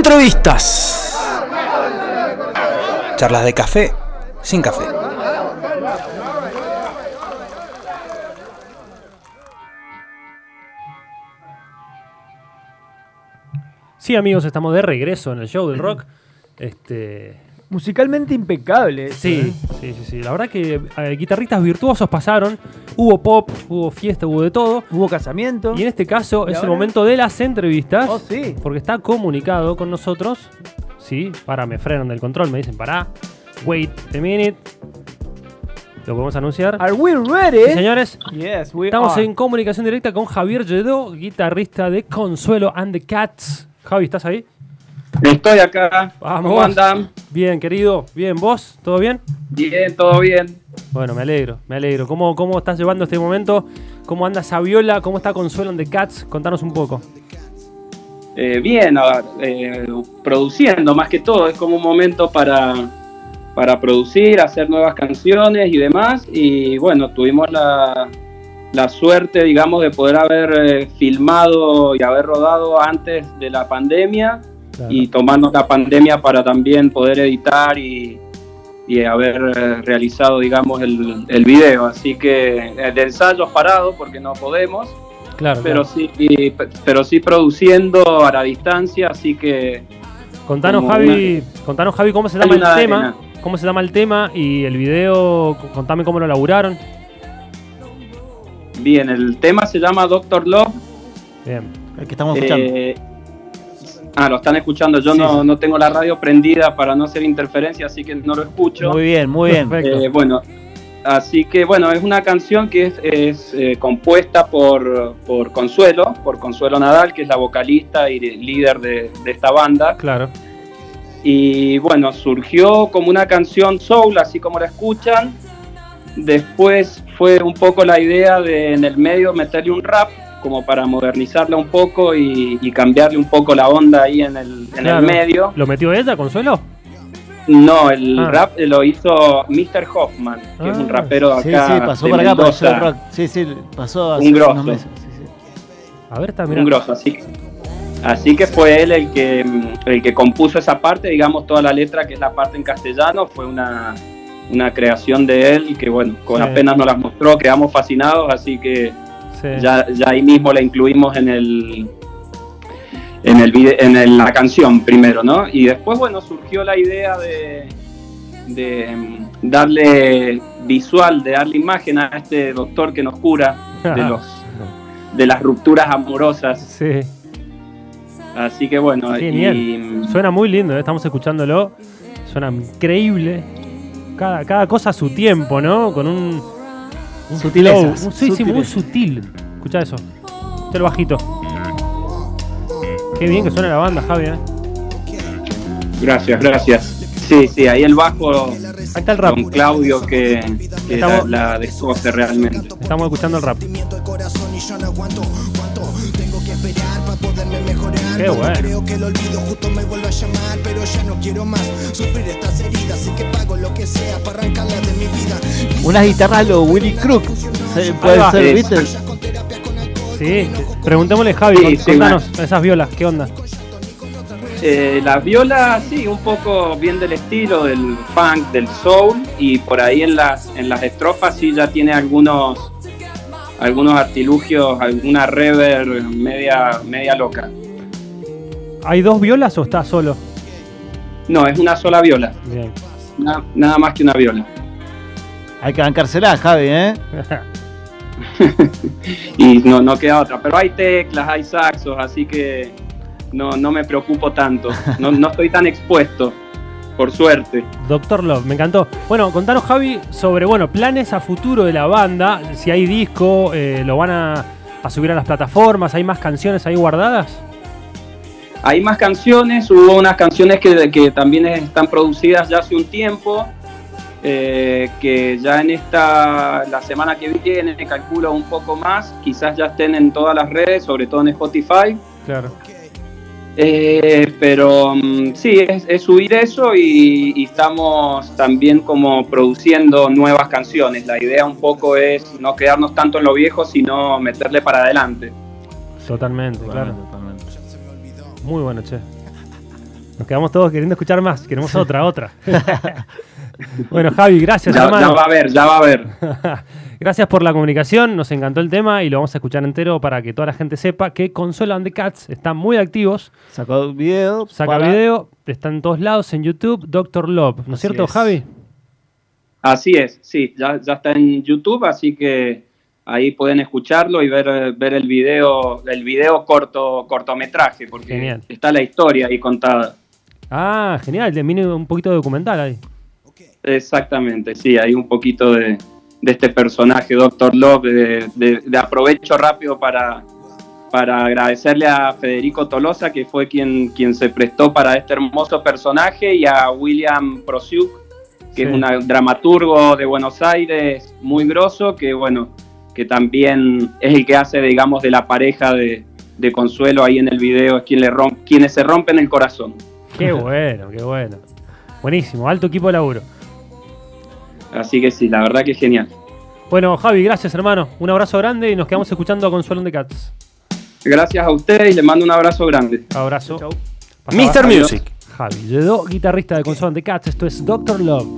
Entrevistas. Charlas de café sin café. Sí, amigos, estamos de regreso en el show del rock. Este, Musicalmente impecable. sí, sí, sí, sí. La verdad que eh, guitarristas virtuosos pasaron. Hubo pop, hubo fiesta, hubo de todo. Hubo casamiento. Y en este caso ¿Y es el momento de las entrevistas. Oh, sí. Porque está comunicado con nosotros. Sí, para, me frenan del control, me dicen, pará. Wait a minute. Lo podemos anunciar. Are we ready? Sí, señores, Yes, we estamos are. en comunicación directa con Javier Lledó, guitarrista de Consuelo and the Cats. Javi, ¿estás ahí? Estoy acá. Vamos. ¿Cómo andan? Bien, querido. Bien, ¿vos? ¿Todo bien? Bien, todo bien. Bueno, me alegro, me alegro. ¿Cómo, cómo estás llevando este momento? ¿Cómo anda Saviola? ¿Cómo está Consuelo and the Cats? Contanos un poco. Eh, bien, a ver, eh, produciendo más que todo. Es como un momento para, para producir, hacer nuevas canciones y demás. Y bueno, tuvimos la, la suerte, digamos, de poder haber eh, filmado y haber rodado antes de la pandemia. Y tomando la pandemia para también poder editar y, y haber eh, realizado, digamos, el, el video. Así que eh, de ensayos parados porque no podemos, Claro, pero claro. sí, pero sí produciendo a la distancia, así que Contanos, Javi, contanos, Javi, cómo se llama el tema. arena. ¿Cómo se llama el tema? Y el video, contame cómo lo laburaron. bien, el tema se llama Doctor Love. Bien. El que estamos escuchando. Eh, ah, lo están escuchando. Yo Sí, no, sí. no tengo la radio prendida para no hacer interferencia, así que no lo escucho. Muy bien, muy bien. Perfecto. Eh, bueno, así que bueno, es una canción que es, es, eh, compuesta por, por Consuelo, por Consuelo Nadal, que es la vocalista y líder de, de esta banda. Claro. Y bueno, surgió como una canción soul, así como la escuchan. Después fue un poco la idea de en el medio meterle un rap, como para modernizarla un poco y, y cambiarle un poco la onda ahí en el, en Claro. el medio. ¿Lo metió ella, Consuelo? No, el Ah. rap lo hizo Mr. Hoffman, que es un Ah. rapero de Sí, acá. sí, pasó de por acá, Mendoza. rock. Sí, sí, pasó hace Un grosso. unos meses. Sí, sí. A ver, está, mirá. un grosso, así que, así que fue él el que, el que compuso esa parte, digamos, toda la letra, que es la parte en castellano, fue una, una creación de él, que bueno, con Sí. apenas nos las mostró, quedamos fascinados, así que Sí. ya, ya ahí mismo la incluimos en el en el vide- en el- la canción primero, ¿no? Y después, bueno, surgió la idea de, de mm, darle visual, de darle imagen a este doctor que nos cura de los de las rupturas amorosas. Sí. Así que bueno, Genial. y Suena muy lindo, ¿eh? estamos escuchándolo. Suena increíble. Cada, cada cosa a su tiempo, ¿no? Con un. Un Sutilezas, flow. Un- sí, sí, muy sutil. Escucha eso. Escucha el bajito. Qué bien que suena la banda, Javi. ¿eh? gracias, gracias. Sí, sí, ahí el bajo Ahí está el rap. con Claudio que, que Estamos- la, la descoce realmente. Estamos escuchando el rap. Qué bueno. Creo que el olvido justo me vuelve a llamar, pero ya no quiero más sufrir estas heridas, así que pago lo que sea para arrancarlas de mi vida. Unas guitarras lo Willy Crook. Puede ser, Sí. ¿viste? Sí. Preguntémosle, Javi, Sí, sí, contanos esas violas, ¿qué onda? Eh, las violas, sí, un poco bien del estilo del funk, del soul, y por ahí en las, en las estrofas sí ya tiene algunos, algunos artilugios, alguna reverb media, media loca. ¿Hay dos violas o está solo? No, es una sola viola, Bien. Na- nada más que una viola. Hay que bancársela, Javi, ¿eh? Y no, no queda otra, pero hay teclas, hay saxos, así que no, no me preocupo tanto, no, no estoy tan expuesto, por suerte. Doctor Love, me encantó. Bueno, contanos, Javi, sobre bueno, planes a futuro de la banda. Si hay disco, eh, lo van a, a subir a las plataformas, hay más canciones ahí guardadas. Hay más canciones, hubo unas canciones que, que también están producidas ya hace un tiempo, eh, que ya en esta, la semana que viene, calculo un poco más, quizás ya estén en todas las redes, sobre todo en Spotify. Claro. Eh, pero mm, sí, es, es subir eso y, y estamos también como produciendo nuevas canciones. La idea un poco es no quedarnos tanto en lo viejo, sino meterle para adelante. Totalmente, claro. Muy bueno, che. Nos quedamos todos queriendo escuchar más. Queremos otra, otra. bueno, Javi, gracias, Ya, va a ver, ya va a ver. Gracias por la comunicación, nos encantó el tema y lo vamos a escuchar entero para que toda la gente sepa que Consola and the Cats están muy activos. Sacó video. Saca para- video, está en todos lados, en YouTube, Doctor Love. ¿No es cierto, es. Javi? Así es, sí, ya, ya está en YouTube, así que ahí pueden escucharlo y ver, eh, ver el video, el video corto, cortometraje, porque Genial. está la historia ahí contada. Ah, genial, le viene un poquito de documental ahí. Exactamente, sí, hay un poquito de, de este personaje, Doctor Love, de, de- de aprovecho rápido para, para agradecerle a Federico Tolosa, que fue quien, quien se prestó para este hermoso personaje, y a William Prosiuk, que Sí. es un dramaturgo de Buenos Aires muy grosso, que bueno, que también es el que hace, digamos, de la pareja de, de Consuelo ahí en el video, es quien le romp- quienes se rompen el corazón. Qué bueno, qué bueno. Buenísimo, alto equipo de laburo. Así que sí, la verdad que es genial. Bueno, Javi, gracias hermano. Un abrazo grande y nos quedamos escuchando a Consuelo the Cats. Gracias a ustedes y les mando un abrazo grande. Abrazo. Mr. Music. Javi Lledó, guitarrista de Consuelo the Cats. Esto es Doctor Love.